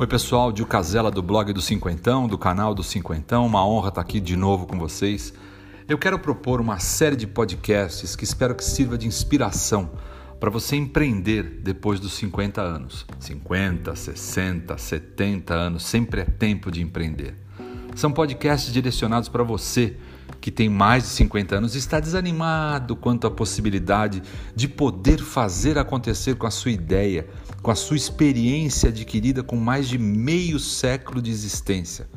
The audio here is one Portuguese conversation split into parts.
Oi pessoal, Dil Casella do blog do Cinquentão, do canal do Cinquentão, uma honra estar aqui de novo com vocês. Eu quero propor uma série de podcasts que espero que sirva de inspiração para você empreender depois dos 50 anos. 50, 60, 70 anos, sempre é tempo de empreender. São podcasts direcionados para você que tem mais de 50 anos está desanimado quanto à possibilidade de poder fazer acontecer com a sua ideia, com a sua experiência adquirida com mais de meio século de existência.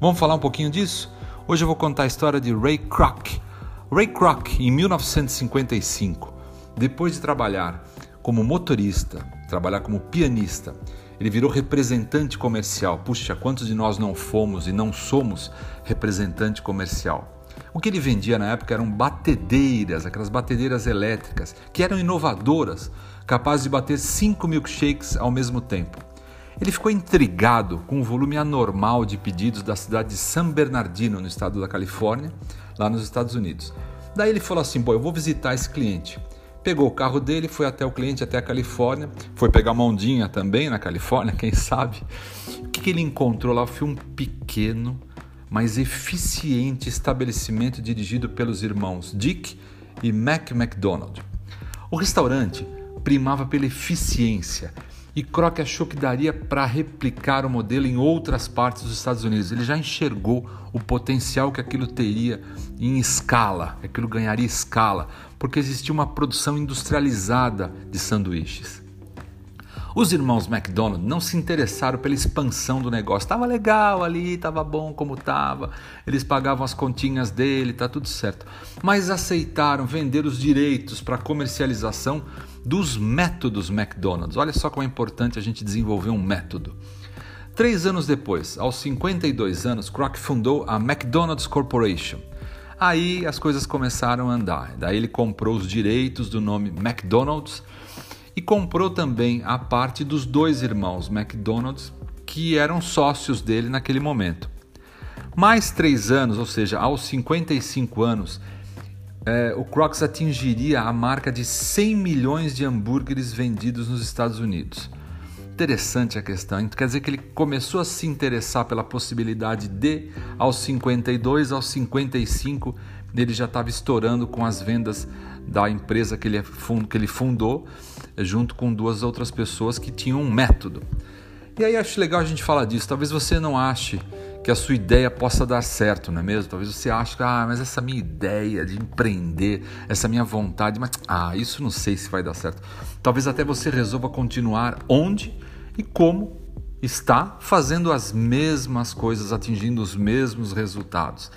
Vamos falar um pouquinho disso? Hoje eu vou contar a história de Ray Kroc. Ray Kroc, em 1955, depois de trabalhar como motorista, trabalhar como pianista, ele virou representante comercial. Puxa, quantos de nós não fomos e não somos representante comercial? O que ele vendia na época eram batedeiras, aquelas batedeiras elétricas, que eram inovadoras, capazes de bater 5 milkshakes ao mesmo tempo. Ele ficou intrigado com o volume anormal de pedidos da cidade de San Bernardino, no estado da Califórnia, lá nos Estados Unidos. Daí ele falou assim: Pô, eu vou visitar esse cliente. Pegou o carro dele, foi até o cliente, até a Califórnia, foi pegar uma ondinha também na Califórnia, quem sabe. O que, que ele encontrou lá foi um pequeno, mas eficiente estabelecimento dirigido pelos irmãos Dick e Mac McDonald. O restaurante primava pela eficiência e Kroc achou que daria para replicar o modelo em outras partes dos Estados Unidos. Ele já enxergou o potencial que aquilo teria em escala, aquilo ganharia escala, porque existia uma produção industrializada de sanduíches. Os irmãos McDonald não se interessaram pela expansão do negócio. Estava legal ali, estava bom como estava. Eles pagavam as continhas dele, tá tudo certo. Mas aceitaram vender os direitos para comercialização dos métodos McDonald's. Olha só como é importante a gente desenvolver um método. Três anos depois, aos 52 anos, Kroc fundou a McDonald's Corporation. Aí as coisas começaram a andar. Daí ele comprou os direitos do nome McDonald's e comprou também a parte dos dois irmãos McDonald's que eram sócios dele naquele momento. Mais três anos, ou seja, aos 55 anos, é, o Crocs atingiria a marca de 100 milhões de hambúrgueres vendidos nos Estados Unidos. Interessante a questão, quer dizer que ele começou a se interessar pela possibilidade de, aos 52, aos 55, ele já estava estourando com as vendas da empresa que ele, que ele fundou junto com duas outras pessoas que tinham um método. E aí acho legal a gente falar disso. Talvez você não ache que a sua ideia possa dar certo, não é mesmo? Talvez você ache que, ah, mas essa minha ideia de empreender, essa minha vontade, mas, ah, isso não sei se vai dar certo. Talvez até você resolva continuar onde e como está fazendo as mesmas coisas, atingindo os mesmos resultados.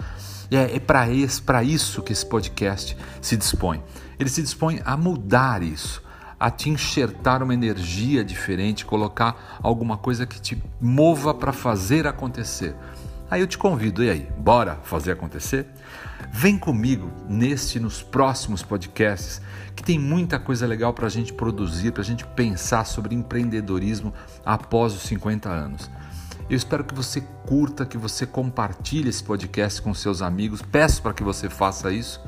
E é, é para isso que esse podcast se dispõe. Ele se dispõe a mudar isso a te enxertar uma energia diferente, colocar alguma coisa que te mova para fazer acontecer. Aí eu te convido, e aí, bora fazer acontecer? Vem comigo neste nos próximos podcasts, que tem muita coisa legal para a gente produzir, para a gente pensar sobre empreendedorismo após os 50 anos. Eu espero que você curta, que você compartilhe esse podcast com seus amigos. Peço para que você faça isso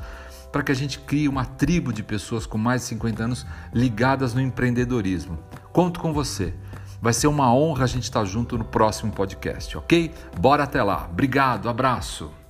para que a gente crie uma tribo de pessoas com mais de 50 anos ligadas no empreendedorismo. Conto com você. Vai ser uma honra a gente estar junto no próximo podcast, ok? Bora até lá. Obrigado, abraço.